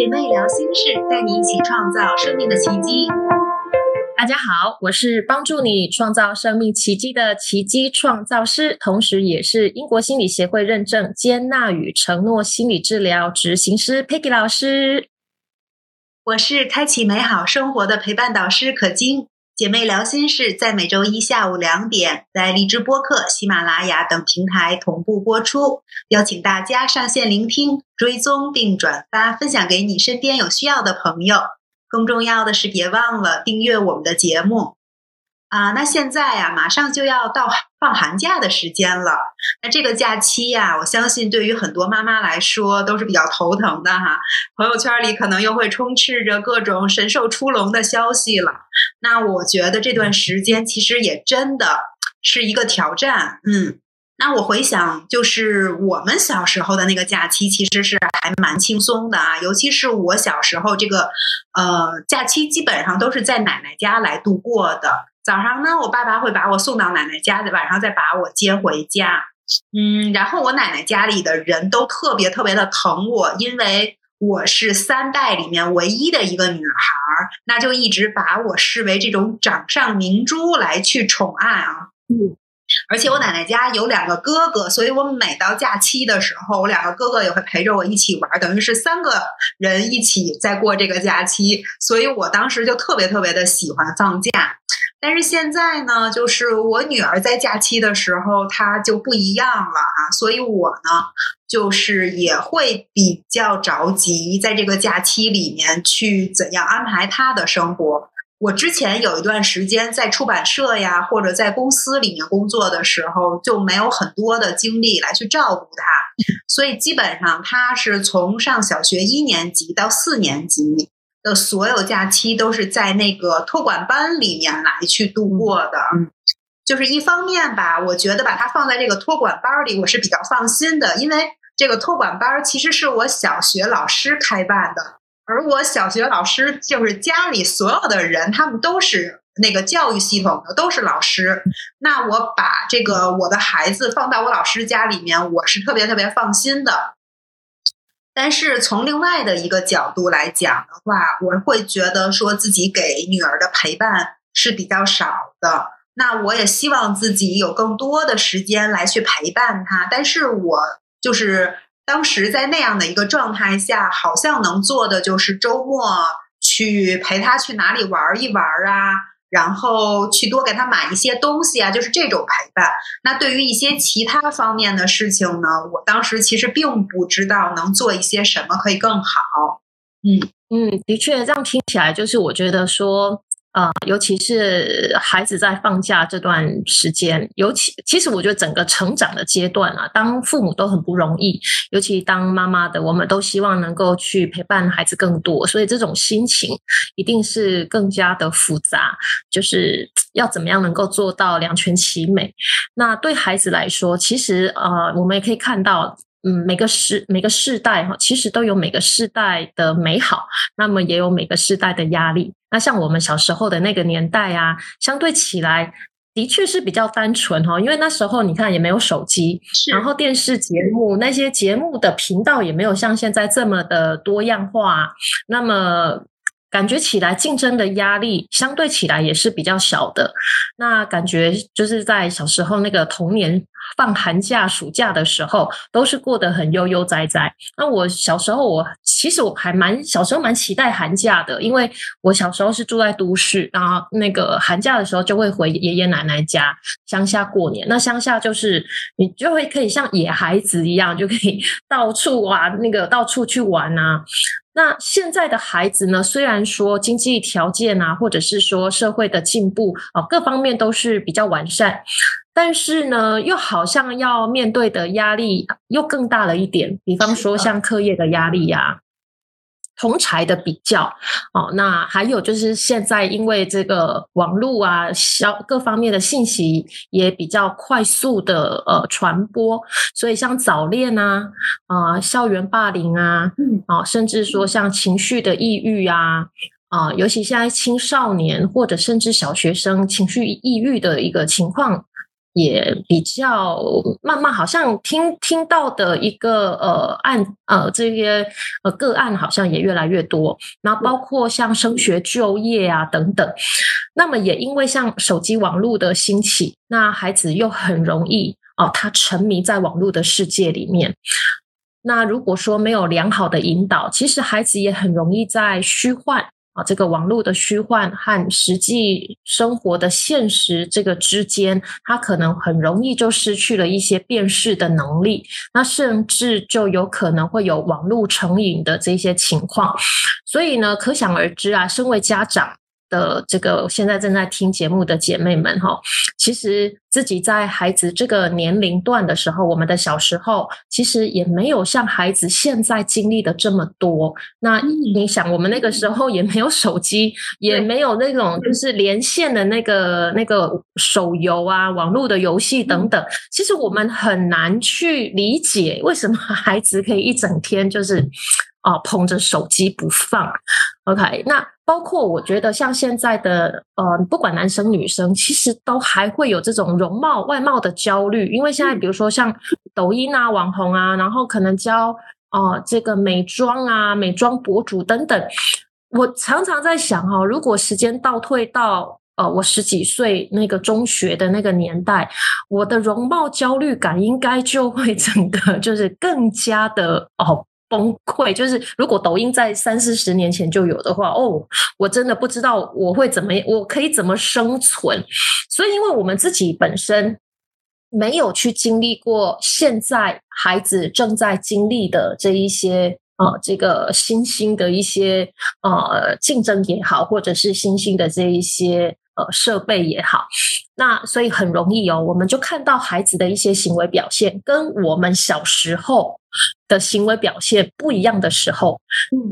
姐妹聊心事，带你一起创造生命的奇迹。大家好，我是帮助你创造生命奇迹的奇迹创造师，同时也是英国心理协会认证接纳与承诺心理治疗执行师 Peggy 老师。我是开启美好生活的陪伴导师可金。姐妹聊心事在每周一下午两点，在荔枝播客、喜马拉雅等平台同步播出。邀请大家上线聆听、追踪并转发，分享给你身边有需要的朋友。更重要的是，别忘了订阅我们的节目。啊，那现在呀，马上就要到放寒假的时间了。那这个假期呀，我相信对于很多妈妈来说都是比较头疼的哈。朋友圈里可能又会充斥着各种神兽出笼的消息了。那我觉得这段时间其实也真的是一个挑战。嗯，那我回想，就是我们小时候的那个假期，其实是还蛮轻松的啊。尤其是我小时候，这个呃假期基本上都是在奶奶家来度过的。早上呢，我爸爸会把我送到奶奶家，晚上再把我接回家。嗯，然后我奶奶家里的人都特别特别的疼我，因为我是三代里面唯一的一个女孩儿，那就一直把我视为这种掌上明珠来去宠爱啊。嗯，而且我奶奶家有两个哥哥，所以我每到假期的时候，我两个哥哥也会陪着我一起玩，等于是三个人一起在过这个假期。所以我当时就特别特别的喜欢放假。但是现在呢，就是我女儿在假期的时候，她就不一样了啊，所以我呢，就是也会比较着急，在这个假期里面去怎样安排她的生活。我之前有一段时间在出版社呀，或者在公司里面工作的时候，就没有很多的精力来去照顾她，所以基本上她是从上小学一年级到四年级。的所有假期都是在那个托管班里面来去度过的，嗯，就是一方面吧，我觉得把它放在这个托管班里，我是比较放心的，因为这个托管班其实是我小学老师开办的，而我小学老师就是家里所有的人，他们都是那个教育系统的，都是老师。那我把这个我的孩子放到我老师家里面，我是特别特别放心的。但是从另外的一个角度来讲的话，我会觉得说自己给女儿的陪伴是比较少的。那我也希望自己有更多的时间来去陪伴她。但是我就是当时在那样的一个状态下，好像能做的就是周末去陪她去哪里玩一玩啊。然后去多给他买一些东西啊，就是这种陪伴。那对于一些其他方面的事情呢，我当时其实并不知道能做一些什么可以更好。嗯嗯，的确，这样听起来就是我觉得说。呃，尤其是孩子在放假这段时间，尤其其实我觉得整个成长的阶段啊，当父母都很不容易，尤其当妈妈的，我们都希望能够去陪伴孩子更多，所以这种心情一定是更加的复杂，就是要怎么样能够做到两全其美。那对孩子来说，其实呃，我们也可以看到。嗯，每个时每个世代哈，其实都有每个世代的美好，那么也有每个世代的压力。那像我们小时候的那个年代啊，相对起来的确是比较单纯哈，因为那时候你看也没有手机，然后电视节目那些节目的频道也没有像现在这么的多样化，那么。感觉起来竞争的压力相对起来也是比较小的。那感觉就是在小时候那个童年放寒假、暑假的时候，都是过得很悠悠哉哉。那我小时候，我其实我还蛮小时候蛮期待寒假的，因为我小时候是住在都市，然后那个寒假的时候就会回爷爷奶奶家乡下过年。那乡下就是你就会可以像野孩子一样，就可以 到处啊，那个到处去玩啊。那现在的孩子呢？虽然说经济条件啊，或者是说社会的进步啊，各方面都是比较完善，但是呢，又好像要面对的压力又更大了一点。比方说，像课业的压力呀。同才的比较。哦，那还有就是现在因为这个网络啊，消各方面的信息也比较快速的呃传播，所以像早恋啊啊，校园霸凌啊，嗯。啊，甚至说像情绪的抑郁啊啊，尤其现在青少年或者甚至小学生情绪抑郁的一个情况也比较慢慢，好像听听到的一个呃案呃这些呃个案好像也越来越多，然后包括像升学、就业啊等等。那么也因为像手机网络的兴起，那孩子又很容易哦，他沉迷在网络的世界里面。那如果说没有良好的引导，其实孩子也很容易在虚幻。啊，这个网络的虚幻和实际生活的现实这个之间，他可能很容易就失去了一些辨识的能力，那甚至就有可能会有网络成瘾的这些情况。所以呢，可想而知啊，身为家长。的这个现在正在听节目的姐妹们哈，其实自己在孩子这个年龄段的时候，我们的小时候其实也没有像孩子现在经历的这么多。那你想，我们那个时候也没有手机，也没有那种就是连线的那个那个手游啊、网络的游戏等等。其实我们很难去理解为什么孩子可以一整天就是啊捧着手机不放。OK，那。包括我觉得像现在的呃，不管男生女生，其实都还会有这种容貌外貌的焦虑，因为现在比如说像抖音啊、网红啊，然后可能教哦这个美妆啊、美妆博主等等。我常常在想哈，如果时间倒退到呃我十几岁那个中学的那个年代，我的容貌焦虑感应该就会整个就是更加的哦。崩溃就是，如果抖音在三四十年前就有的话，哦，我真的不知道我会怎么，我可以怎么生存。所以，因为我们自己本身没有去经历过现在孩子正在经历的这一些呃，这个新兴的一些呃竞争也好，或者是新兴的这一些呃设备也好，那所以很容易哦，我们就看到孩子的一些行为表现跟我们小时候。的行为表现不一样的时候，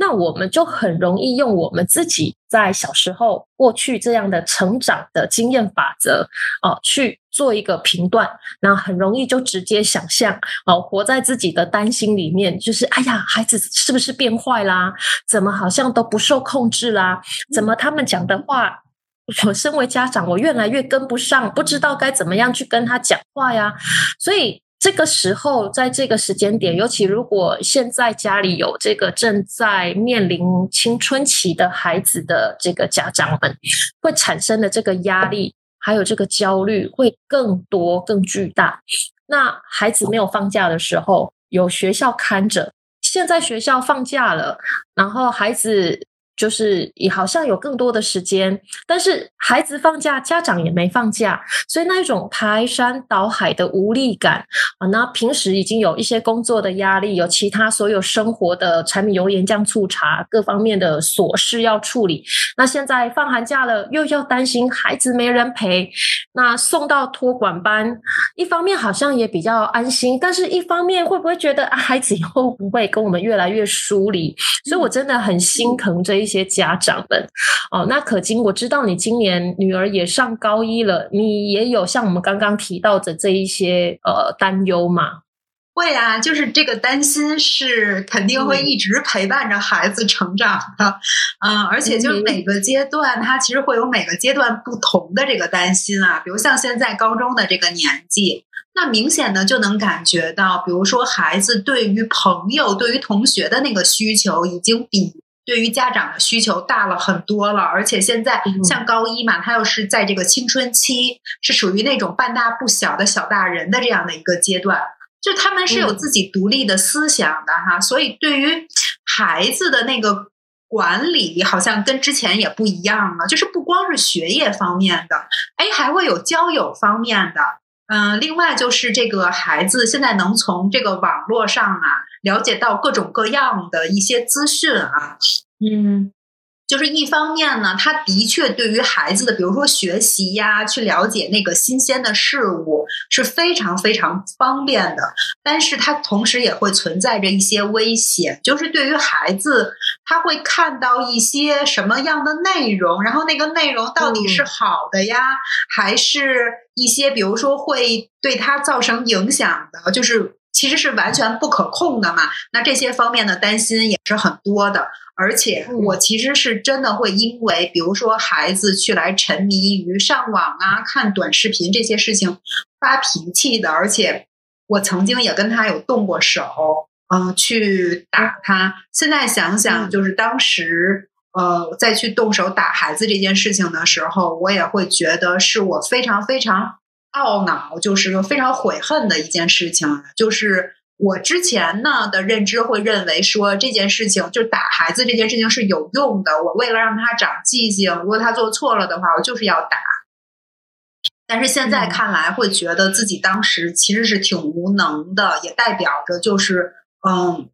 那我们就很容易用我们自己在小时候过去这样的成长的经验法则哦去做一个评断，那很容易就直接想象哦，活在自己的担心里面，就是哎呀，孩子是不是变坏啦？怎么好像都不受控制啦？怎么他们讲的话，我身为家长，我越来越跟不上，不知道该怎么样去跟他讲话呀？所以。这个时候，在这个时间点，尤其如果现在家里有这个正在面临青春期的孩子的这个家长们，会产生的这个压力，还有这个焦虑会更多、更巨大。那孩子没有放假的时候，有学校看着；现在学校放假了，然后孩子。就是也好像有更多的时间，但是孩子放假，家长也没放假，所以那一种排山倒海的无力感啊！那平时已经有一些工作的压力，有其他所有生活的柴米油盐酱醋茶各方面的琐事要处理，那现在放寒假了，又要担心孩子没人陪，那送到托管班，一方面好像也比较安心，但是一方面会不会觉得啊，孩子以后不会跟我们越来越疏离？所以我真的很心疼这一。一些家长们哦，那可金，我知道你今年女儿也上高一了，你也有像我们刚刚提到的这一些呃担忧吗？会啊，就是这个担心是肯定会一直陪伴着孩子成长的，嗯，而且就是每个阶段，他其实会有每个阶段不同的这个担心啊，比如像现在高中的这个年纪，那明显的就能感觉到，比如说孩子对于朋友、对于同学的那个需求已经比。对于家长的需求大了很多了，而且现在像高一嘛，他又是在这个青春期，是属于那种半大不小的小大人的这样的一个阶段，就他们是有自己独立的思想的哈，所以对于孩子的那个管理，好像跟之前也不一样了，就是不光是学业方面的，哎，还会有交友方面的，嗯，另外就是这个孩子现在能从这个网络上啊。了解到各种各样的一些资讯啊，嗯，就是一方面呢，他的确对于孩子的，比如说学习呀，去了解那个新鲜的事物是非常非常方便的，但是它同时也会存在着一些危险，就是对于孩子，他会看到一些什么样的内容，然后那个内容到底是好的呀，还是一些比如说会对他造成影响的，就是。其实是完全不可控的嘛。那这些方面的担心也是很多的，而且我其实是真的会因为，比如说孩子去来沉迷于上网啊、看短视频这些事情发脾气的，而且我曾经也跟他有动过手，嗯，去打他。现在想想，就是当时。呃，再去动手打孩子这件事情的时候，我也会觉得是我非常非常懊恼，就是非常悔恨的一件事情。就是我之前呢的认知会认为说这件事情，就打孩子这件事情是有用的。我为了让他长记性，如果他做错了的话，我就是要打。但是现在看来，会觉得自己当时其实是挺无能的，也代表着就是嗯，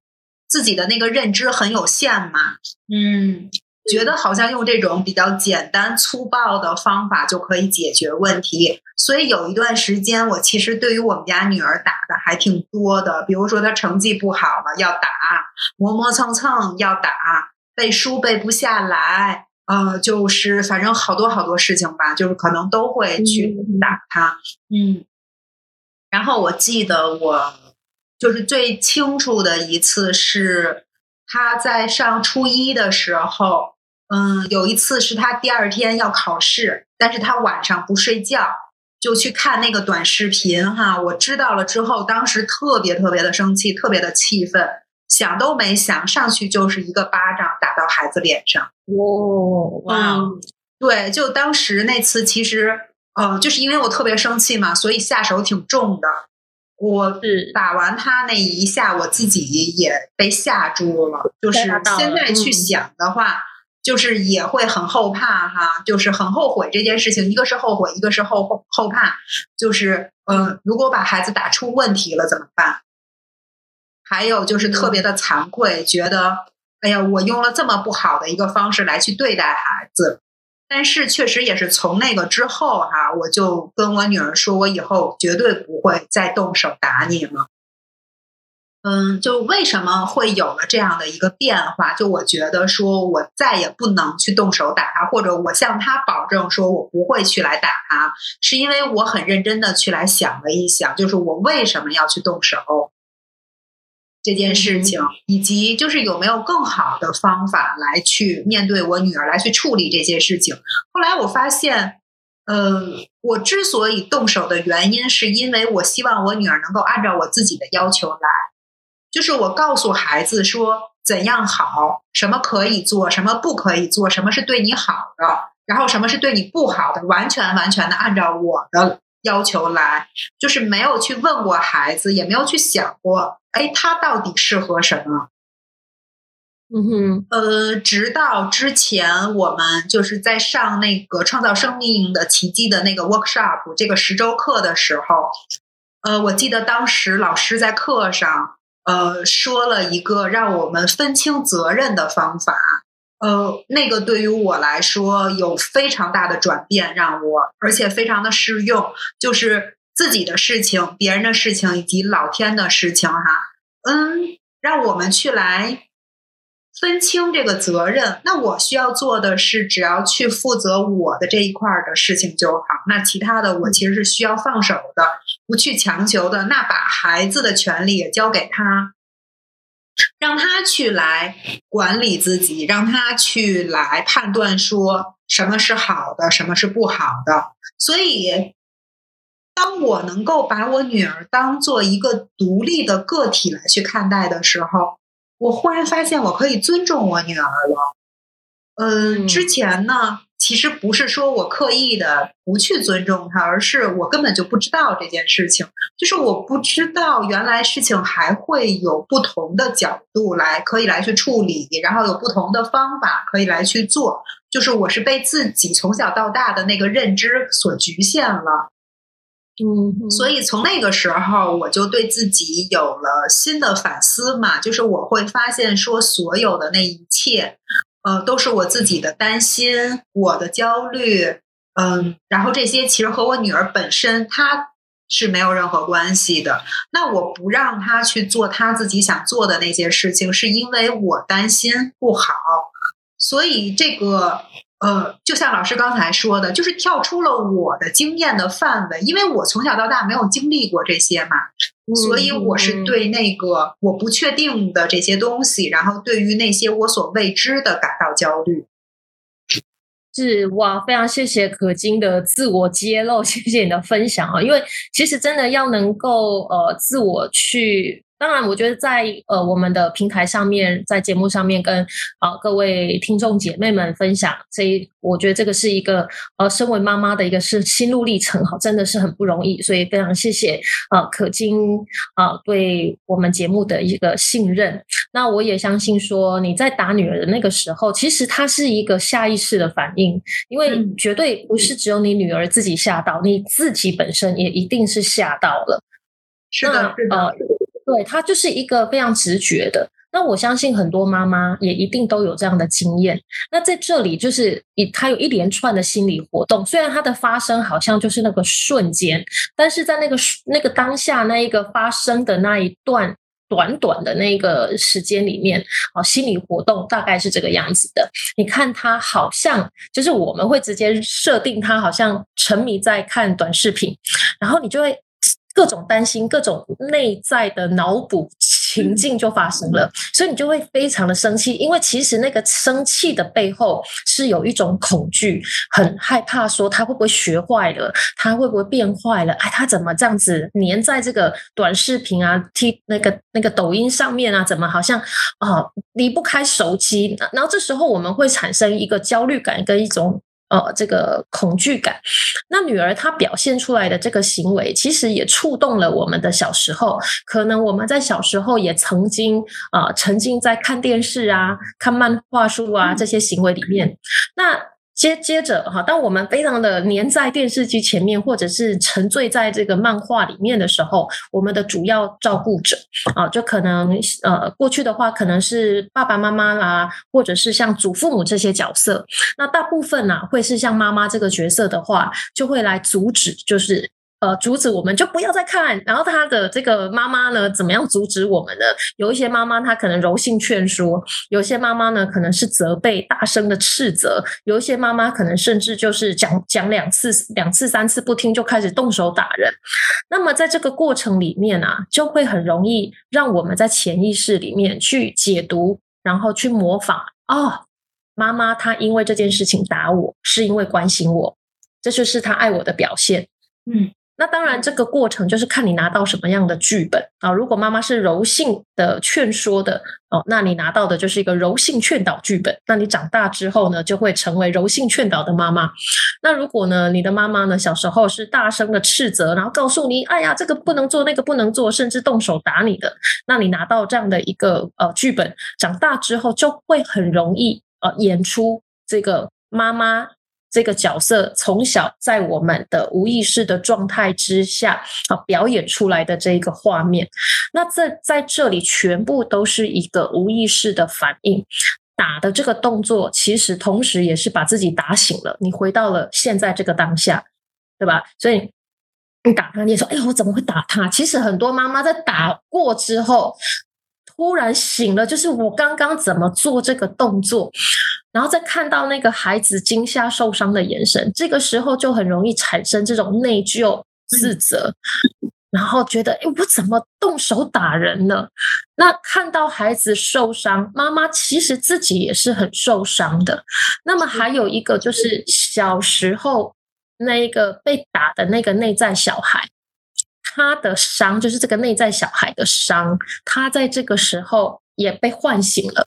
自己的那个认知很有限嘛，嗯。觉得好像用这种比较简单粗暴的方法就可以解决问题，所以有一段时间，我其实对于我们家女儿打的还挺多的。比如说她成绩不好了要打，磨磨蹭蹭要打，背书背不下来，呃，就是反正好多好多事情吧，就是可能都会去打她。嗯，然后我记得我就是最清楚的一次是她在上初一的时候。嗯，有一次是他第二天要考试，但是他晚上不睡觉，就去看那个短视频哈。我知道了之后，当时特别特别的生气，特别的气愤，想都没想，上去就是一个巴掌打到孩子脸上。哇哇！对，就当时那次，其实呃，就是因为我特别生气嘛，所以下手挺重的。我打完他那一下，我自己也被吓住了。就是现在去想的话。就是也会很后怕哈，就是很后悔这件事情。一个是后悔，一个是后后怕。就是，嗯，如果把孩子打出问题了怎么办？还有就是特别的惭愧，觉得，哎呀，我用了这么不好的一个方式来去对待孩子。但是确实也是从那个之后哈，我就跟我女儿说，我以后绝对不会再动手打你了。嗯，就为什么会有了这样的一个变化？就我觉得说，我再也不能去动手打他，或者我向他保证说我不会去来打他，是因为我很认真的去来想了一想，就是我为什么要去动手这件事情，以及就是有没有更好的方法来去面对我女儿，来去处理这些事情。后来我发现，呃，我之所以动手的原因，是因为我希望我女儿能够按照我自己的要求来。就是我告诉孩子说怎样好，什么可以做，什么不可以做，什么是对你好的，然后什么是对你不好的，完全完全的按照我的要求来，就是没有去问过孩子，也没有去想过，哎，他到底适合什么？嗯哼，呃，直到之前我们就是在上那个创造生命的奇迹的那个 workshop 这个十周课的时候，呃，我记得当时老师在课上。呃，说了一个让我们分清责任的方法，呃，那个对于我来说有非常大的转变，让我而且非常的适用，就是自己的事情、别人的事情以及老天的事情，哈，嗯，让我们去来。分清这个责任，那我需要做的是，只要去负责我的这一块的事情就好。那其他的，我其实是需要放手的，不去强求的。那把孩子的权利也交给他，让他去来管理自己，让他去来判断说什么是好的，什么是不好的。所以，当我能够把我女儿当做一个独立的个体来去看待的时候。我忽然发现，我可以尊重我女儿了。嗯，之前呢，其实不是说我刻意的不去尊重他，而是我根本就不知道这件事情。就是我不知道原来事情还会有不同的角度来可以来去处理，然后有不同的方法可以来去做。就是我是被自己从小到大的那个认知所局限了。嗯，所以从那个时候，我就对自己有了新的反思嘛，就是我会发现说，所有的那一切，呃，都是我自己的担心，我的焦虑，嗯，然后这些其实和我女儿本身她是没有任何关系的。那我不让她去做她自己想做的那些事情，是因为我担心不好，所以这个。呃，就像老师刚才说的，就是跳出了我的经验的范围，因为我从小到大没有经历过这些嘛。所以我是对那个我不确定的这些东西，然后对于那些我所未知的感到焦虑。是哇，非常谢谢可金的自我揭露，谢谢你的分享啊！因为其实真的要能够呃自我去。当然，我觉得在呃我们的平台上面，在节目上面跟啊各位听众姐妹们分享，这一我觉得这个是一个呃身为妈妈的一个是心路历程哈，真的是很不容易，所以非常谢谢啊可金啊对我们节目的一个信任。那我也相信说你在打女儿的那个时候，其实她是一个下意识的反应，因为绝对不是只有你女儿自己吓到，你自己本身也一定是吓到了。是的，是的。对，它就是一个非常直觉的。那我相信很多妈妈也一定都有这样的经验。那在这里就是一，它有一连串的心理活动。虽然它的发生好像就是那个瞬间，但是在那个那个当下那一个发生的那一段短短的那个时间里面，啊，心理活动大概是这个样子的。你看，他好像就是我们会直接设定他好像沉迷在看短视频，然后你就会。各种担心，各种内在的脑补情境就发生了，所以你就会非常的生气，因为其实那个生气的背后是有一种恐惧，很害怕说他会不会学坏了，他会不会变坏了？哎，他怎么这样子粘在这个短视频啊、T 那个那个抖音上面啊？怎么好像啊离不开手机？然后这时候我们会产生一个焦虑感跟一种。呃，这个恐惧感，那女儿她表现出来的这个行为，其实也触动了我们的小时候。可能我们在小时候也曾经啊，沉浸在看电视啊、看漫画书啊这些行为里面。那接接着哈，当我们非常的黏在电视机前面，或者是沉醉在这个漫画里面的时候，我们的主要照顾者啊，就可能呃，过去的话可能是爸爸妈妈啦，或者是像祖父母这些角色。那大部分呢，会是像妈妈这个角色的话，就会来阻止，就是。呃，阻止我们就不要再看。然后他的这个妈妈呢，怎么样阻止我们呢？有一些妈妈她可能柔性劝说，有些妈妈呢可能是责备、大声的斥责，有一些妈妈可能甚至就是讲讲两次、两次、三次不听就开始动手打人。那么在这个过程里面啊，就会很容易让我们在潜意识里面去解读，然后去模仿。哦，妈妈她因为这件事情打我，是因为关心我，这就是她爱我的表现。嗯。那当然，这个过程就是看你拿到什么样的剧本啊。如果妈妈是柔性的劝说的哦，那你拿到的就是一个柔性劝导剧本。那你长大之后呢，就会成为柔性劝导的妈妈。那如果呢，你的妈妈呢，小时候是大声的斥责，然后告诉你，哎呀，这个不能做，那个不能做，甚至动手打你的，那你拿到这样的一个呃剧本，长大之后就会很容易呃演出这个妈妈。这个角色从小在我们的无意识的状态之下啊表演出来的这一个画面，那这在这里全部都是一个无意识的反应。打的这个动作，其实同时也是把自己打醒了，你回到了现在这个当下，对吧？所以你打他，你说：“哎呀，我怎么会打他？”其实很多妈妈在打过之后。突然醒了，就是我刚刚怎么做这个动作，然后再看到那个孩子惊吓受伤的眼神，这个时候就很容易产生这种内疚、自责，然后觉得哎，我怎么动手打人了？那看到孩子受伤，妈妈其实自己也是很受伤的。那么还有一个就是小时候那一个被打的那个内在小孩。他的伤就是这个内在小孩的伤，他在这个时候也被唤醒了。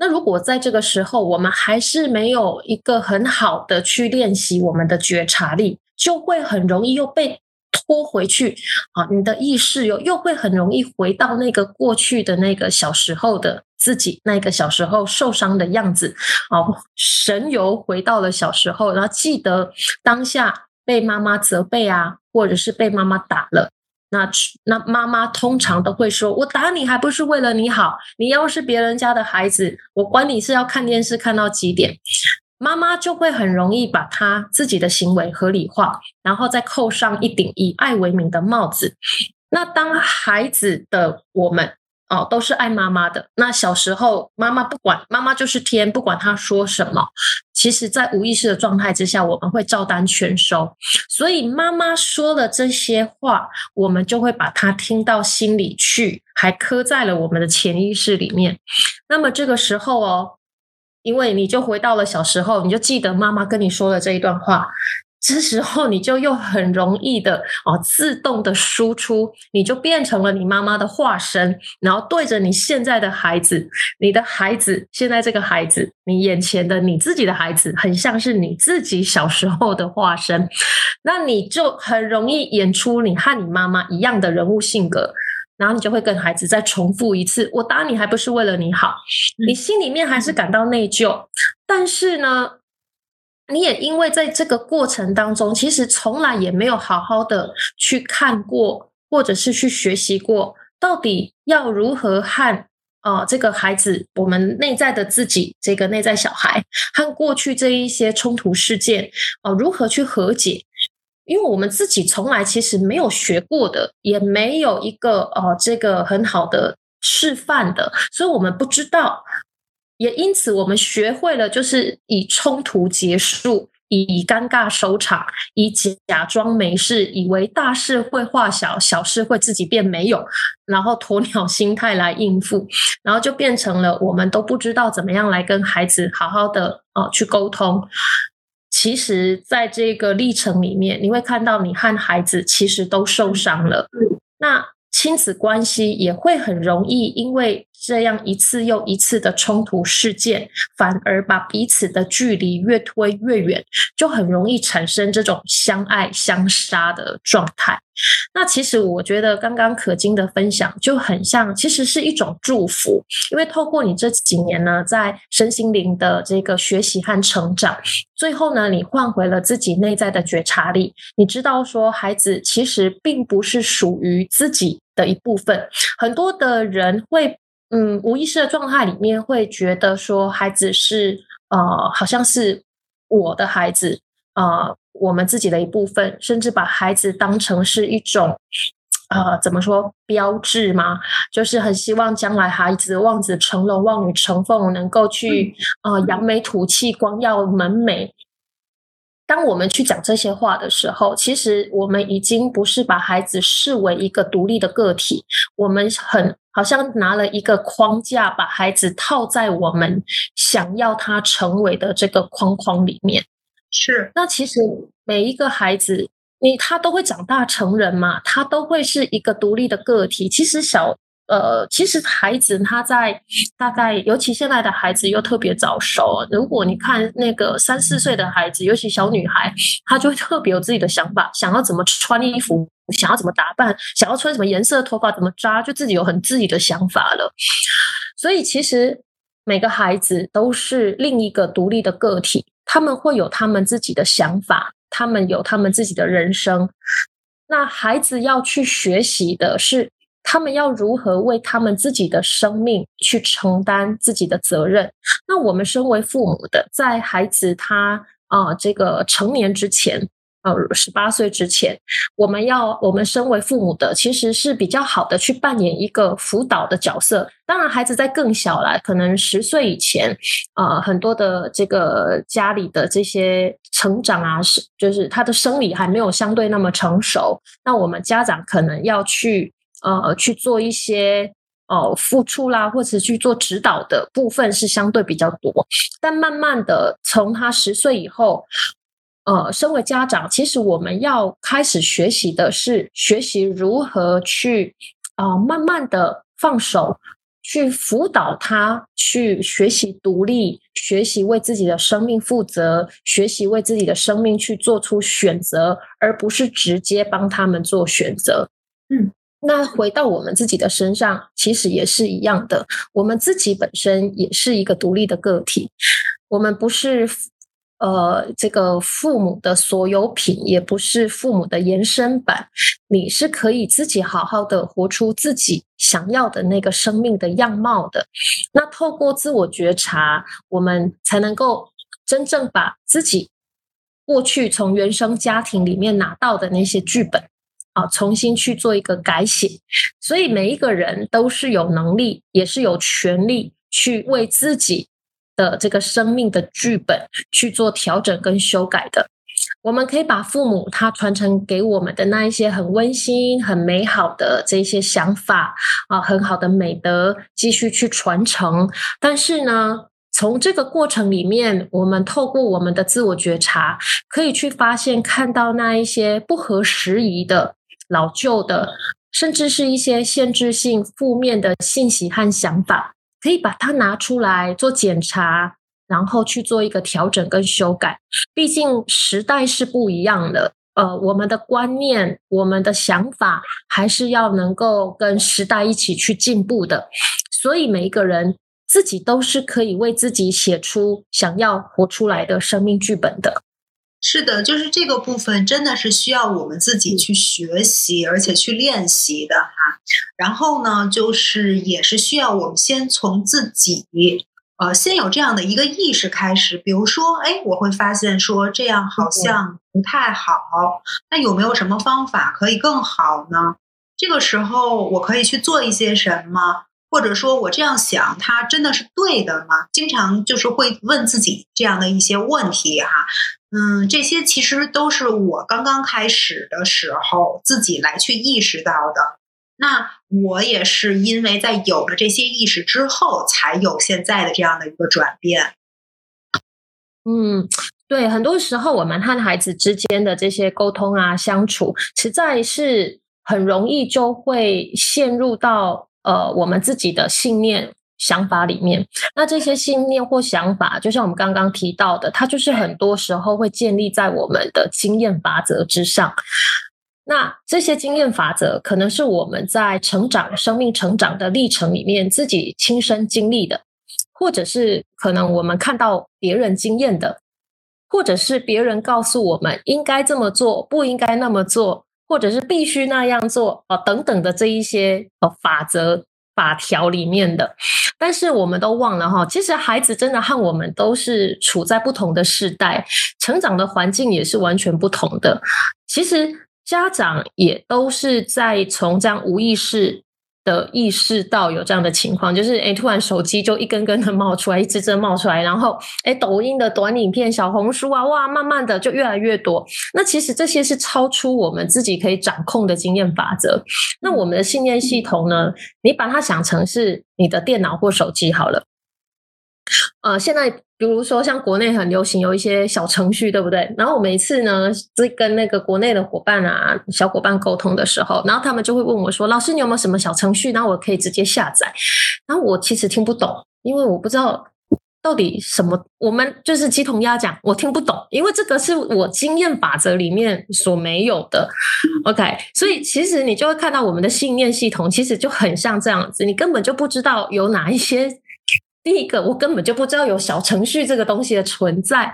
那如果在这个时候我们还是没有一个很好的去练习我们的觉察力，就会很容易又被拖回去啊！你的意识又又会很容易回到那个过去的那个小时候的自己，那个小时候受伤的样子啊，神游回到了小时候，然后记得当下。被妈妈责备啊，或者是被妈妈打了，那那妈妈通常都会说：“我打你还不是为了你好？你要是别人家的孩子，我管你是要看电视看到几点。”妈妈就会很容易把他自己的行为合理化，然后再扣上一顶以爱为名的帽子。那当孩子的我们哦，都是爱妈妈的。那小时候，妈妈不管，妈妈就是天，不管她说什么，其实，在无意识的状态之下，我们会照单全收。所以，妈妈说的这些话，我们就会把它听到心里去，还刻在了我们的潜意识里面。那么，这个时候哦，因为你就回到了小时候，你就记得妈妈跟你说的这一段话。这时候你就又很容易的哦，自动的输出，你就变成了你妈妈的化身，然后对着你现在的孩子，你的孩子现在这个孩子，你眼前的你自己的孩子，很像是你自己小时候的化身，那你就很容易演出你和你妈妈一样的人物性格，然后你就会跟孩子再重复一次：“我打你还不是为了你好。”你心里面还是感到内疚，但是呢？你也因为在这个过程当中，其实从来也没有好好的去看过，或者是去学习过，到底要如何和呃这个孩子，我们内在的自己，这个内在小孩和过去这一些冲突事件，哦，如何去和解？因为我们自己从来其实没有学过的，也没有一个呃这个很好的示范的，所以我们不知道。也因此，我们学会了就是以冲突结束，以尴尬收场，以假装没事，以为大事会化小，小事会自己变没有，然后鸵鸟心态来应付，然后就变成了我们都不知道怎么样来跟孩子好好的哦去沟通。其实，在这个历程里面，你会看到你和孩子其实都受伤了。那亲子关系也会很容易因为。这样一次又一次的冲突事件，反而把彼此的距离越推越远，就很容易产生这种相爱相杀的状态。那其实我觉得刚刚可金的分享就很像，其实是一种祝福，因为透过你这几年呢，在身心灵的这个学习和成长，最后呢，你换回了自己内在的觉察力，你知道说孩子其实并不是属于自己的一部分，很多的人会。嗯，无意识的状态里面会觉得说，孩子是呃，好像是我的孩子啊，我们自己的一部分，甚至把孩子当成是一种呃，怎么说标志吗？就是很希望将来孩子望子成龙、望女成凤，能够去呃扬眉吐气、光耀门楣。当我们去讲这些话的时候，其实我们已经不是把孩子视为一个独立的个体，我们很好像拿了一个框架，把孩子套在我们想要他成为的这个框框里面。是，那其实每一个孩子，你他都会长大成人嘛，他都会是一个独立的个体。其实小。呃，其实孩子他在大概，尤其现在的孩子又特别早熟。如果你看那个三四岁的孩子，尤其小女孩，她就会特别有自己的想法，想要怎么穿衣服，想要怎么打扮，想要穿什么颜色的头发，怎么扎，就自己有很自己的想法了。所以，其实每个孩子都是另一个独立的个体，他们会有他们自己的想法，他们有他们自己的人生。那孩子要去学习的是。他们要如何为他们自己的生命去承担自己的责任？那我们身为父母的，在孩子他啊这个成年之前，呃十八岁之前，我们要我们身为父母的，其实是比较好的去扮演一个辅导的角色。当然，孩子在更小了，可能十岁以前，呃，很多的这个家里的这些成长啊，是就是他的生理还没有相对那么成熟，那我们家长可能要去。呃，去做一些哦付出啦，或者去做指导的部分是相对比较多。但慢慢的，从他十岁以后，呃，身为家长，其实我们要开始学习的是学习如何去啊，慢慢的放手，去辅导他去学习独立，学习为自己的生命负责，学习为自己的生命去做出选择，而不是直接帮他们做选择。嗯。那回到我们自己的身上，其实也是一样的。我们自己本身也是一个独立的个体，我们不是呃这个父母的所有品，也不是父母的延伸版。你是可以自己好好的活出自己想要的那个生命的样貌的。那透过自我觉察，我们才能够真正把自己过去从原生家庭里面拿到的那些剧本。啊，重新去做一个改写。所以每一个人都是有能力，也是有权利去为自己的这个生命的剧本去做调整跟修改的。我们可以把父母他传承给我们的那一些很温馨、很美好的这些想法啊，很好的美德继续去传承。但是呢，从这个过程里面，我们透过我们的自我觉察，可以去发现、看到那一些不合时宜的、老旧的，甚至是一些限制性、负面的信息和想法，可以把它拿出来做检查。然后去做一个调整跟修改，毕竟时代是不一样的。呃，我们的观念、我们的想法，还是要能够跟时代一起去进步的。所以每一个人自己都是可以为自己写出想要活出来的生命剧本的。是的，就是这个部分真的是需要我们自己去学习，而且去练习的哈。然后呢，就是也是需要我们先从自己。呃，先有这样的一个意识开始，比如说，哎，我会发现说这样好像不太好，那有没有什么方法可以更好呢？这个时候我可以去做一些什么，或者说我这样想，它真的是对的吗？经常就是会问自己这样的一些问题哈，嗯，这些其实都是我刚刚开始的时候自己来去意识到的。那我也是因为在有了这些意识之后，才有现在的这样的一个转变。嗯，对，很多时候我们和孩子之间的这些沟通啊、相处，实在是很容易就会陷入到呃我们自己的信念、想法里面。那这些信念或想法，就像我们刚刚提到的，它就是很多时候会建立在我们的经验法则之上。那这些经验法则，可能是我们在成长、生命成长的历程里面自己亲身经历的，或者是可能我们看到别人经验的，或者是别人告诉我们应该这么做，不应该那么做，或者是必须那样做啊等等的这一些呃法则法条里面的。但是我们都忘了哈，其实孩子真的和我们都是处在不同的时代，成长的环境也是完全不同的。其实。家长也都是在从这样无意识的意识到有这样的情况，就是诶突然手机就一根根的冒出来，一支支冒出来，然后诶抖音的短影片、小红书啊，哇，慢慢的就越来越多。那其实这些是超出我们自己可以掌控的经验法则。那我们的信念系统呢？你把它想成是你的电脑或手机好了。呃，现在比如说像国内很流行有一些小程序，对不对？然后我每次呢，在跟那个国内的伙伴啊、小伙伴沟通的时候，然后他们就会问我说：“老师，你有没有什么小程序？然后我可以直接下载？”然后我其实听不懂，因为我不知道到底什么。我们就是鸡同鸭讲，我听不懂，因为这个是我经验法则里面所没有的。OK，所以其实你就会看到我们的信念系统其实就很像这样子，你根本就不知道有哪一些。第一个，我根本就不知道有小程序这个东西的存在，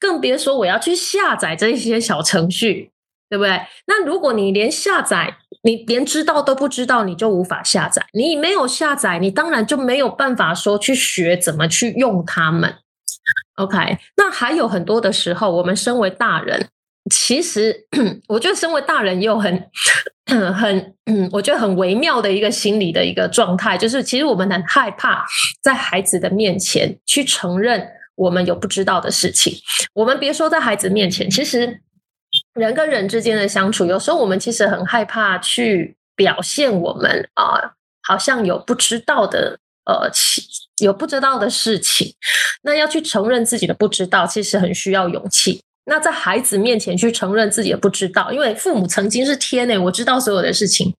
更别说我要去下载这些小程序，对不对？那如果你连下载，你连知道都不知道，你就无法下载。你没有下载，你当然就没有办法说去学怎么去用它们。OK，那还有很多的时候，我们身为大人。其实，我觉得身为大人也有很、很、嗯，我觉得很微妙的一个心理的一个状态，就是其实我们很害怕在孩子的面前去承认我们有不知道的事情。我们别说在孩子面前，其实人跟人之间的相处，有时候我们其实很害怕去表现我们啊，好像有不知道的呃，有不知道的事情。那要去承认自己的不知道，其实很需要勇气。那在孩子面前去承认自己的不知道，因为父母曾经是天呢，我知道所有的事情。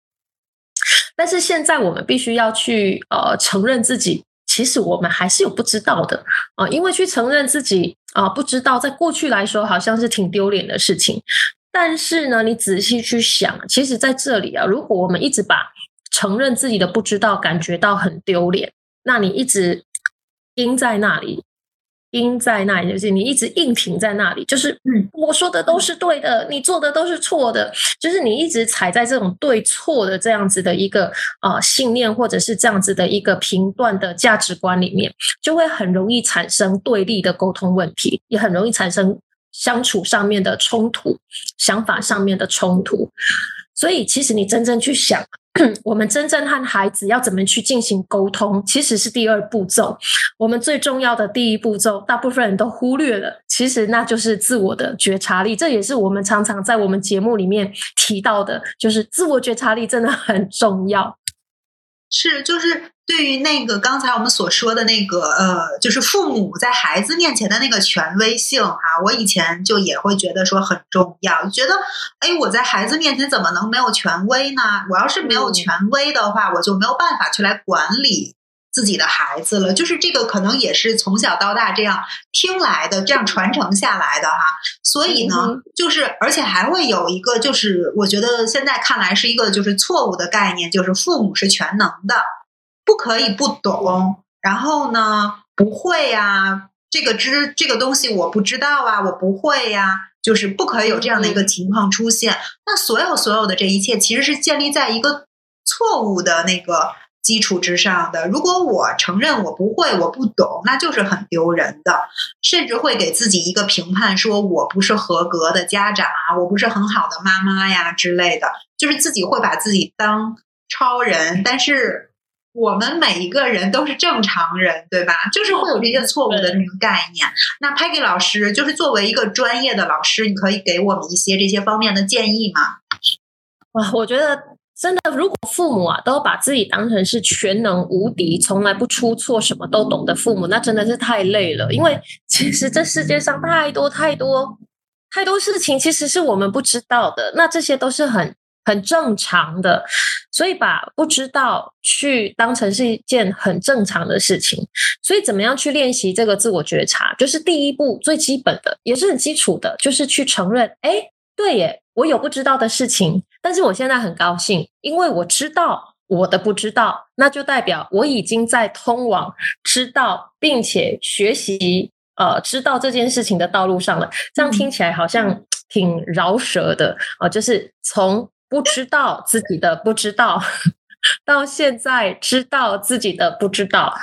但是现在我们必须要去呃承认自己，其实我们还是有不知道的啊。因为去承认自己啊不知道，在过去来说好像是挺丢脸的事情。但是呢，你仔细去想，其实在这里啊，如果我们一直把承认自己的不知道感觉到很丢脸，那你一直盯在那里。钉在那里，就是你一直硬挺在那里，就是嗯，我说的都是对的，你做的都是错的，就是你一直踩在这种对错的这样子的一个啊信念，或者是这样子的一个评断的价值观里面，就会很容易产生对立的沟通问题，也很容易产生相处上面的冲突，想法上面的冲突。所以其实你真正去想。我们真正和孩子要怎么去进行沟通，其实是第二步骤。我们最重要的第一步骤，大部分人都忽略了，其实那就是自我的觉察力。这也是我们常常在我们节目里面提到的，就是自我觉察力真的很重要。是，就是对于那个刚才我们所说的那个呃，就是父母在孩子面前的那个权威性哈，我以前就也会觉得说很重要，觉得哎，我在孩子面前怎么能没有权威呢？我要是没有权威的话，我就没有办法去来管理。自己的孩子了，就是这个可能也是从小到大这样听来的，这样传承下来的哈。所以呢，就是而且还会有一个，就是我觉得现在看来是一个就是错误的概念，就是父母是全能的，不可以不懂。然后呢，不会呀，这个知这个东西我不知道啊，我不会呀，就是不可以有这样的一个情况出现。那所有所有的这一切，其实是建立在一个错误的那个。基础之上的，如果我承认我不会，我不懂，那就是很丢人的，甚至会给自己一个评判，说我不是合格的家长啊，我不是很好的妈妈呀之类的，就是自己会把自己当超人。但是我们每一个人都是正常人，对吧？就是会有这些错误的那个概念。那 Peggy 老师，就是作为一个专业的老师，你可以给我们一些这些方面的建议吗？哇，我觉得。真的，如果父母啊都把自己当成是全能无敌、从来不出错、什么都懂的父母，那真的是太累了。因为其实这世界上太多太多太多事情，其实是我们不知道的。那这些都是很很正常的，所以把不知道去当成是一件很正常的事情。所以怎么样去练习这个自我觉察，就是第一步最基本的，也是很基础的，就是去承认，哎。对耶，我有不知道的事情，但是我现在很高兴，因为我知道我的不知道，那就代表我已经在通往知道并且学习呃知道这件事情的道路上了。这样听起来好像挺饶舌的啊，就是从不知道自己的不知道，到现在知道自己的不知道，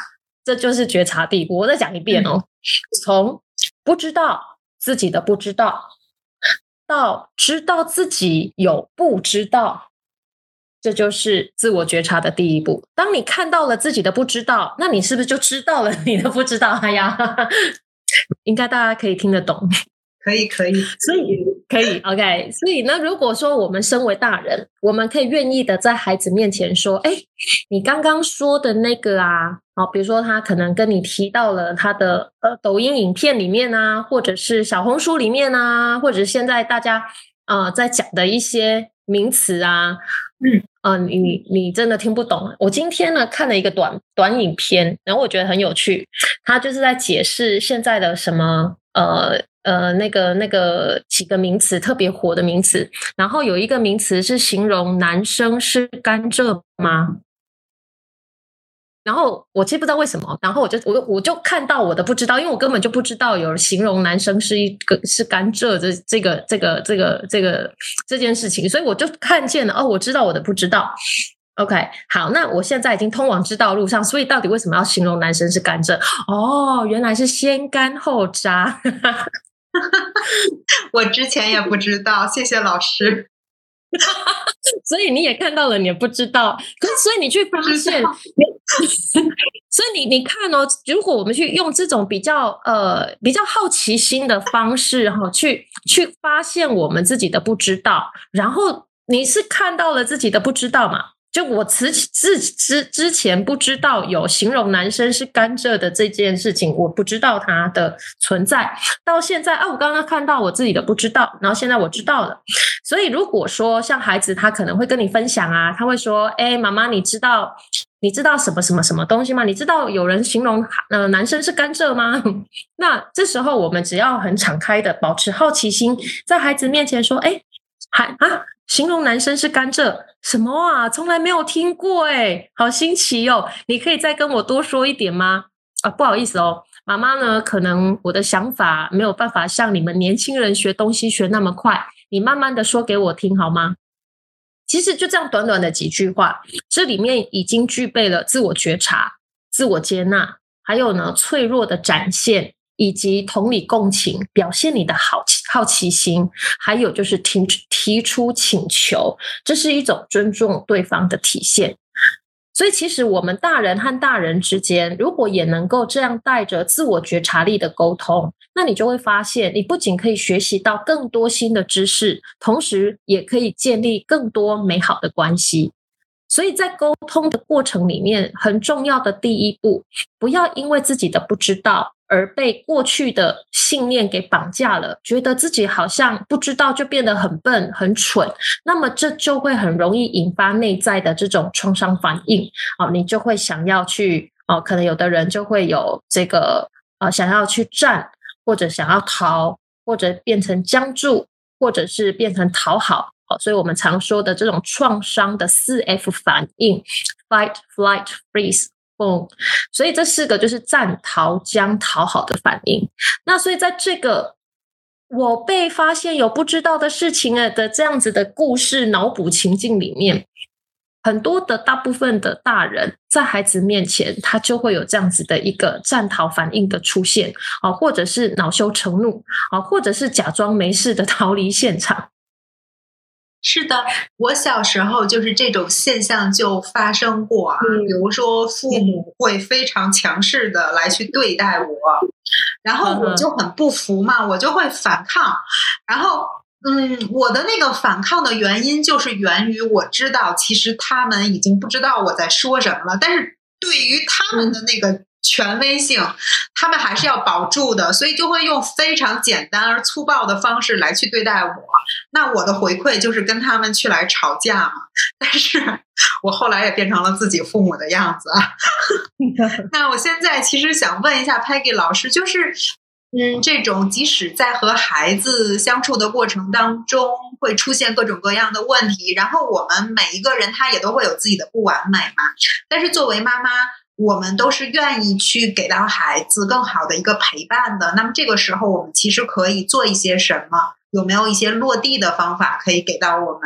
这就是觉察地步。我再讲一遍哦，从不知道自己的不知道。到知道自己有不知道，这就是自我觉察的第一步。当你看到了自己的不知道，那你是不是就知道了你的不知道？哎呀，应该大家可以听得懂。可以，可以，所以可以，OK。所以呢，如果说我们身为大人，我们可以愿意的在孩子面前说：“哎，你刚刚说的那个啊，好，比如说他可能跟你提到了他的呃抖音影片里面啊，或者是小红书里面啊，或者现在大家啊在讲的一些名词啊，嗯，啊，你你真的听不懂。我今天呢看了一个短短影片，然后我觉得很有趣，他就是在解释现在的什么呃。呃，那个那个几个名词特别火的名词，然后有一个名词是形容男生是甘蔗吗？然后我其实不知道为什么，然后我就我我就看到我的不知道，因为我根本就不知道有形容男生是一个是甘蔗这这个这个这个这个这件事情，所以我就看见了哦，我知道我的不知道。OK，好，那我现在已经通往知道路上，所以到底为什么要形容男生是甘蔗？哦，原来是先干后渣。我之前也不知道，谢谢老师。所以你也看到了，你也不知道。可所以你去发现，所以你你看哦，如果我们去用这种比较呃比较好奇心的方式哈，去去发现我们自己的不知道，然后你是看到了自己的不知道嘛？就我之之之之前不知道有形容男生是甘蔗的这件事情，我不知道它的存在。到现在啊，我刚刚看到我自己的不知道，然后现在我知道了。所以如果说像孩子，他可能会跟你分享啊，他会说：“哎，妈妈，你知道你知道什么什么什么东西吗？你知道有人形容呃男生是甘蔗吗？” 那这时候我们只要很敞开的保持好奇心，在孩子面前说：“哎，还啊。”形容男生是甘蔗什么啊？从来没有听过哎，好新奇哦！你可以再跟我多说一点吗？啊，不好意思哦，妈妈呢，可能我的想法没有办法像你们年轻人学东西学那么快，你慢慢的说给我听好吗？其实就这样短短的几句话，这里面已经具备了自我觉察、自我接纳，还有呢脆弱的展现，以及同理共情，表现你的好。好奇心，还有就是提提出请求，这是一种尊重对方的体现。所以，其实我们大人和大人之间，如果也能够这样带着自我觉察力的沟通，那你就会发现，你不仅可以学习到更多新的知识，同时也可以建立更多美好的关系。所以在沟通的过程里面，很重要的第一步，不要因为自己的不知道而被过去的信念给绑架了，觉得自己好像不知道就变得很笨、很蠢，那么这就会很容易引发内在的这种创伤反应。哦，你就会想要去哦，可能有的人就会有这个呃，想要去战，或者想要逃，或者变成僵住，或者是变成讨好。好，所以我们常说的这种创伤的四 F 反应：fight, flight, freeze, boom。所以这四个就是战、逃、僵、讨好的反应。那所以在这个我被发现有不知道的事情啊的这样子的故事脑补情境里面，很多的大部分的大人在孩子面前，他就会有这样子的一个战逃反应的出现啊，或者是恼羞成怒啊，或者是假装没事的逃离现场。是的，我小时候就是这种现象就发生过啊。比如说，父母会非常强势的来去对待我，然后我就很不服嘛，我就会反抗。然后，嗯，我的那个反抗的原因就是源于我知道，其实他们已经不知道我在说什么了。但是对于他们的那个。权威性，他们还是要保住的，所以就会用非常简单而粗暴的方式来去对待我。那我的回馈就是跟他们去来吵架嘛。但是我后来也变成了自己父母的样子啊。那我现在其实想问一下 Peggy 老师，就是，嗯，这种即使在和孩子相处的过程当中，会出现各种各样的问题，然后我们每一个人他也都会有自己的不完美嘛。但是作为妈妈。我们都是愿意去给到孩子更好的一个陪伴的。那么这个时候，我们其实可以做一些什么？有没有一些落地的方法可以给到我们？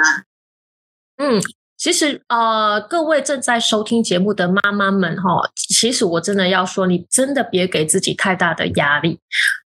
嗯，其实呃，各位正在收听节目的妈妈们哈，其实我真的要说，你真的别给自己太大的压力。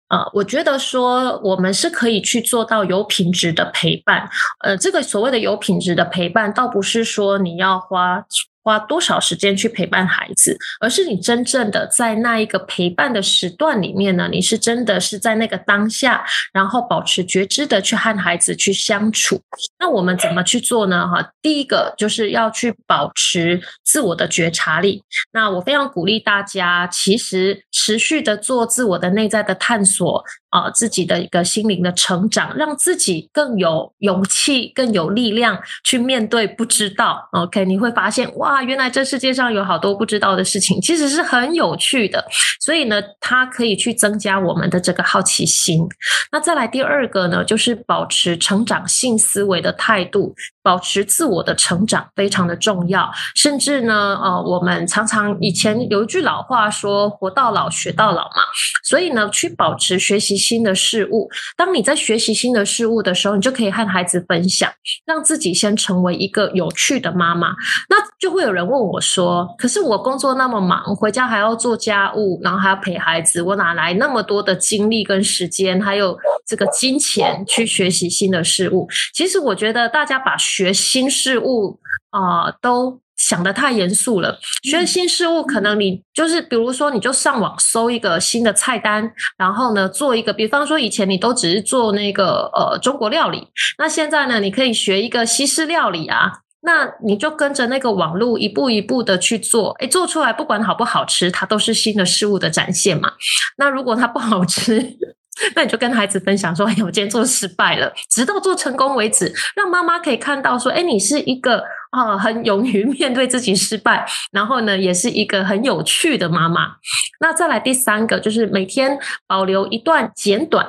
呃，我觉得说我们是可以去做到有品质的陪伴。呃，这个所谓的有品质的陪伴，倒不是说你要花。花多少时间去陪伴孩子，而是你真正的在那一个陪伴的时段里面呢？你是真的是在那个当下，然后保持觉知的去和孩子去相处。那我们怎么去做呢？哈，第一个就是要去保持自我的觉察力。那我非常鼓励大家，其实持续的做自我的内在的探索。啊，自己的一个心灵的成长，让自己更有勇气、更有力量去面对不知道。OK，你会发现，哇，原来这世界上有好多不知道的事情，其实是很有趣的。所以呢，它可以去增加我们的这个好奇心。那再来第二个呢，就是保持成长性思维的态度。保持自我的成长非常的重要，甚至呢，呃，我们常常以前有一句老话说“活到老，学到老”嘛，所以呢，去保持学习新的事物。当你在学习新的事物的时候，你就可以和孩子分享，让自己先成为一个有趣的妈妈。那就会有人问我说：“可是我工作那么忙，回家还要做家务，然后还要陪孩子，我哪来那么多的精力跟时间，还有这个金钱去学习新的事物？”其实我觉得大家把学新事物啊，都想的太严肃了。学新事物，可能你就是，比如说，你就上网搜一个新的菜单，然后呢，做一个，比方说，以前你都只是做那个呃中国料理，那现在呢，你可以学一个西式料理啊，那你就跟着那个网路一步一步的去做，诶做出来不管好不好吃，它都是新的事物的展现嘛。那如果它不好吃，那你就跟孩子分享说：“哎，我今天做失败了，直到做成功为止。”让妈妈可以看到说：“哎，你是一个啊，很勇于面对自己失败，然后呢，也是一个很有趣的妈妈。”那再来第三个，就是每天保留一段简短。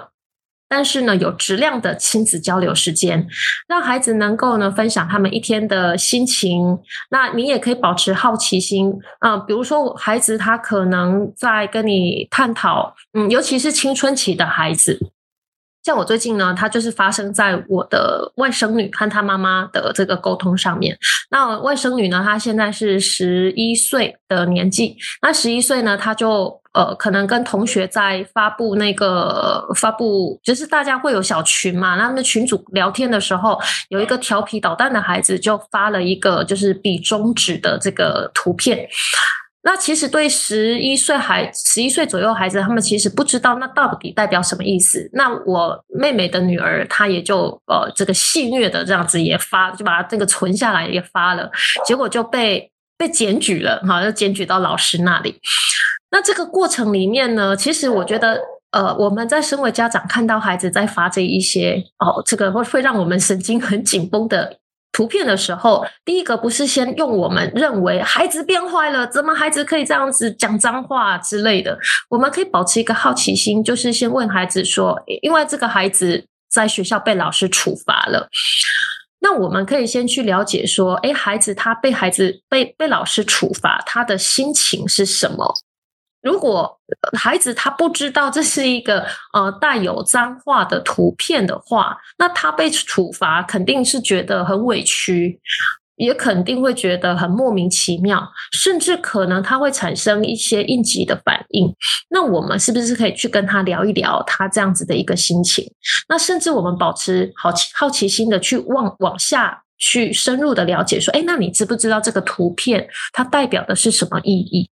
但是呢，有质量的亲子交流时间，让孩子能够呢分享他们一天的心情。那你也可以保持好奇心啊，比如说孩子他可能在跟你探讨，嗯，尤其是青春期的孩子。像我最近呢，他就是发生在我的外甥女和她妈妈的这个沟通上面。那外甥女呢，她现在是十一岁的年纪。那十一岁呢，她就呃，可能跟同学在发布那个发布，就是大家会有小群嘛，那那群主聊天的时候，有一个调皮捣蛋的孩子就发了一个就是比中指的这个图片。那其实对十一岁孩十一岁左右孩子，他们其实不知道那到底代表什么意思。那我妹妹的女儿，她也就呃这个戏谑的这样子也发，就把这个存下来也发了，结果就被被检举了，哈，就检举到老师那里。那这个过程里面呢，其实我觉得，呃，我们在身为家长看到孩子在发这一些哦，这个会会让我们神经很紧绷的。图片的时候，第一个不是先用我们认为孩子变坏了，怎么孩子可以这样子讲脏话之类的？我们可以保持一个好奇心，就是先问孩子说：，因为这个孩子在学校被老师处罚了，那我们可以先去了解说：，哎，孩子他被孩子被被老师处罚，他的心情是什么？如果孩子他不知道这是一个呃带有脏话的图片的话，那他被处罚肯定是觉得很委屈，也肯定会觉得很莫名其妙，甚至可能他会产生一些应急的反应。那我们是不是可以去跟他聊一聊他这样子的一个心情？那甚至我们保持好奇好奇心的去往往下去深入的了解，说，哎，那你知不知道这个图片它代表的是什么意义？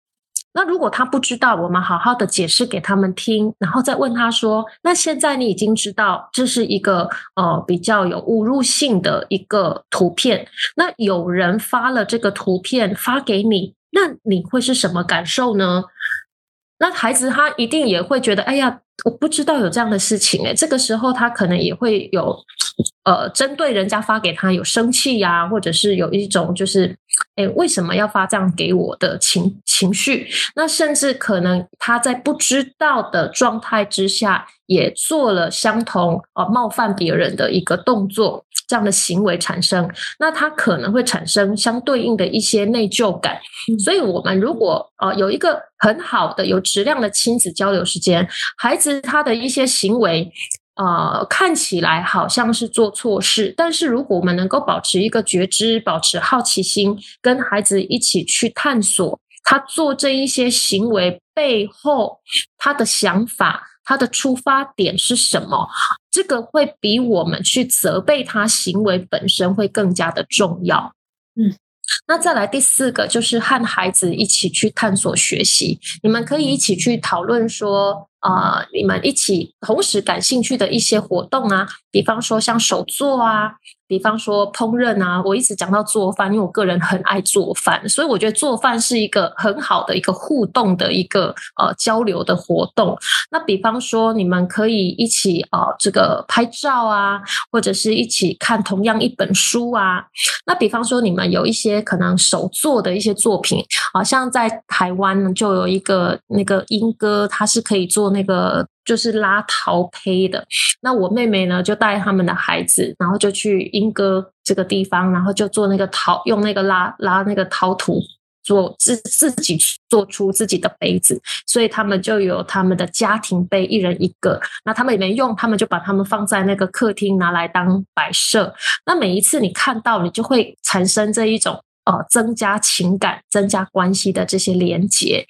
那如果他不知道，我们好好的解释给他们听，然后再问他说：“那现在你已经知道这是一个呃比较有侮辱性的一个图片，那有人发了这个图片发给你，那你会是什么感受呢？”那孩子他一定也会觉得：“哎呀。”我不知道有这样的事情哎，这个时候他可能也会有，呃，针对人家发给他有生气呀，或者是有一种就是，哎，为什么要发这样给我的情情绪？那甚至可能他在不知道的状态之下，也做了相同呃冒犯别人的一个动作，这样的行为产生，那他可能会产生相对应的一些内疚感。所以，我们如果呃有一个很好的有质量的亲子交流时间，孩子。他的一些行为，呃，看起来好像是做错事，但是如果我们能够保持一个觉知，保持好奇心，跟孩子一起去探索他做这一些行为背后他的想法，他的出发点是什么，这个会比我们去责备他行为本身会更加的重要。嗯。那再来第四个，就是和孩子一起去探索学习。你们可以一起去讨论说，啊，你们一起同时感兴趣的一些活动啊，比方说像手作啊。比方说烹饪啊，我一直讲到做饭，因为我个人很爱做饭，所以我觉得做饭是一个很好的一个互动的一个呃交流的活动。那比方说你们可以一起啊这个拍照啊，或者是一起看同样一本书啊。那比方说你们有一些可能手做的一些作品，好像在台湾就有一个那个英哥，他是可以做那个。就是拉陶胚的，那我妹妹呢就带他们的孩子，然后就去英歌这个地方，然后就做那个陶，用那个拉拉那个陶土做自自己做出自己的杯子，所以他们就有他们的家庭杯，一人一个。那他们也没用，他们就把他们放在那个客厅拿来当摆设。那每一次你看到，你就会产生这一种呃增加情感、增加关系的这些连接。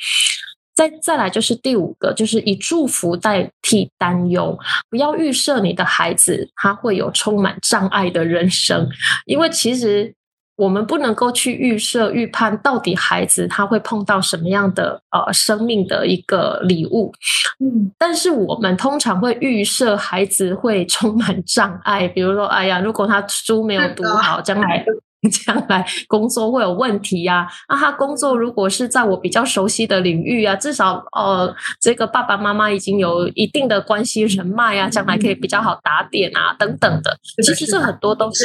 再再来就是第五个，就是以祝福代替担忧，不要预设你的孩子他会有充满障碍的人生，因为其实我们不能够去预设预判到底孩子他会碰到什么样的呃生命的一个礼物，嗯，但是我们通常会预设孩子会充满障碍，比如说，哎呀，如果他书没有读好，将来。将来工作会有问题呀？那他工作如果是在我比较熟悉的领域啊，至少呃，这个爸爸妈妈已经有一定的关系人脉啊，将来可以比较好打点啊，等等的。其实这很多都是，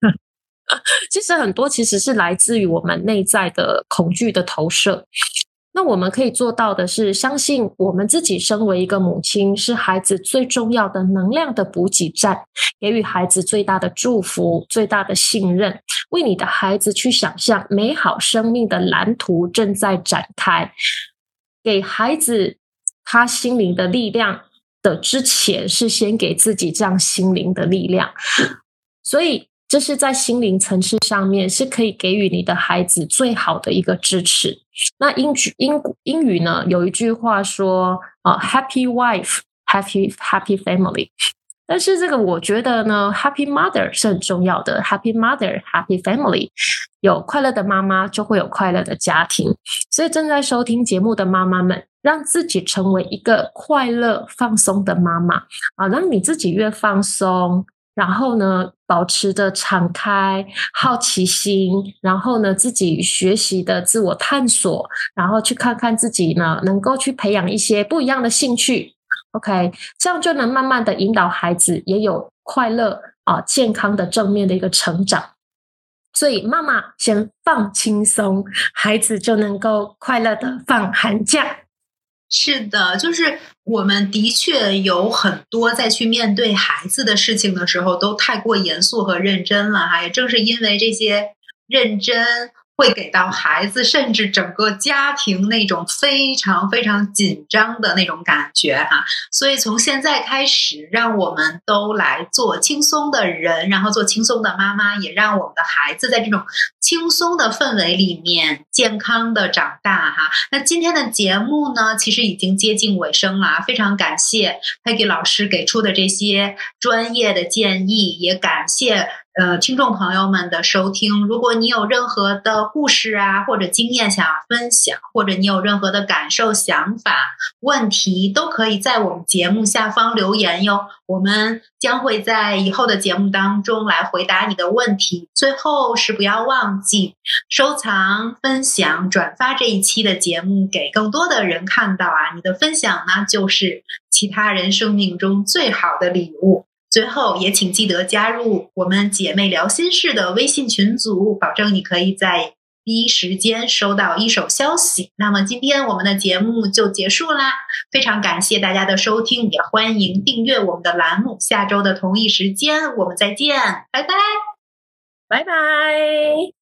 其实很多其实是来自于我们内在的恐惧的投射。那我们可以做到的是，相信我们自己身为一个母亲，是孩子最重要的能量的补给站，给予孩子最大的祝福、最大的信任，为你的孩子去想象美好生命的蓝图正在展开，给孩子他心灵的力量的之前，是先给自己这样心灵的力量，所以。这是在心灵层次上面是可以给予你的孩子最好的一个支持。那英语英英语呢，有一句话说啊，Happy wife, happy happy family。但是这个我觉得呢，Happy Mother 是很重要的。Happy Mother, Happy Family，有快乐的妈妈就会有快乐的家庭。所以正在收听节目的妈妈们，让自己成为一个快乐放松的妈妈啊，让你自己越放松，然后呢，保持着敞开、好奇心，然后呢，自己学习的自我探索，然后去看看自己呢，能够去培养一些不一样的兴趣。OK，这样就能慢慢的引导孩子也有快乐啊、健康的正面的一个成长。所以妈妈先放轻松，孩子就能够快乐的放寒假。是的，就是我们的确有很多在去面对孩子的事情的时候，都太过严肃和认真了哈。也正是因为这些认真。会给到孩子，甚至整个家庭那种非常非常紧张的那种感觉哈，所以从现在开始，让我们都来做轻松的人，然后做轻松的妈妈，也让我们的孩子在这种轻松的氛围里面健康的长大哈。那今天的节目呢，其实已经接近尾声了，非常感谢 Peggy 老师给出的这些专业的建议，也感谢。呃，听众朋友们的收听，如果你有任何的故事啊，或者经验想要分享，或者你有任何的感受、想法、问题，都可以在我们节目下方留言哟。我们将会在以后的节目当中来回答你的问题。最后是不要忘记收藏、分享、转发这一期的节目，给更多的人看到啊！你的分享呢，就是其他人生命中最好的礼物。最后，也请记得加入我们姐妹聊心事的微信群组，保证你可以在第一时间收到一手消息。那么，今天我们的节目就结束啦，非常感谢大家的收听，也欢迎订阅我们的栏目。下周的同一时间，我们再见，拜拜，拜拜。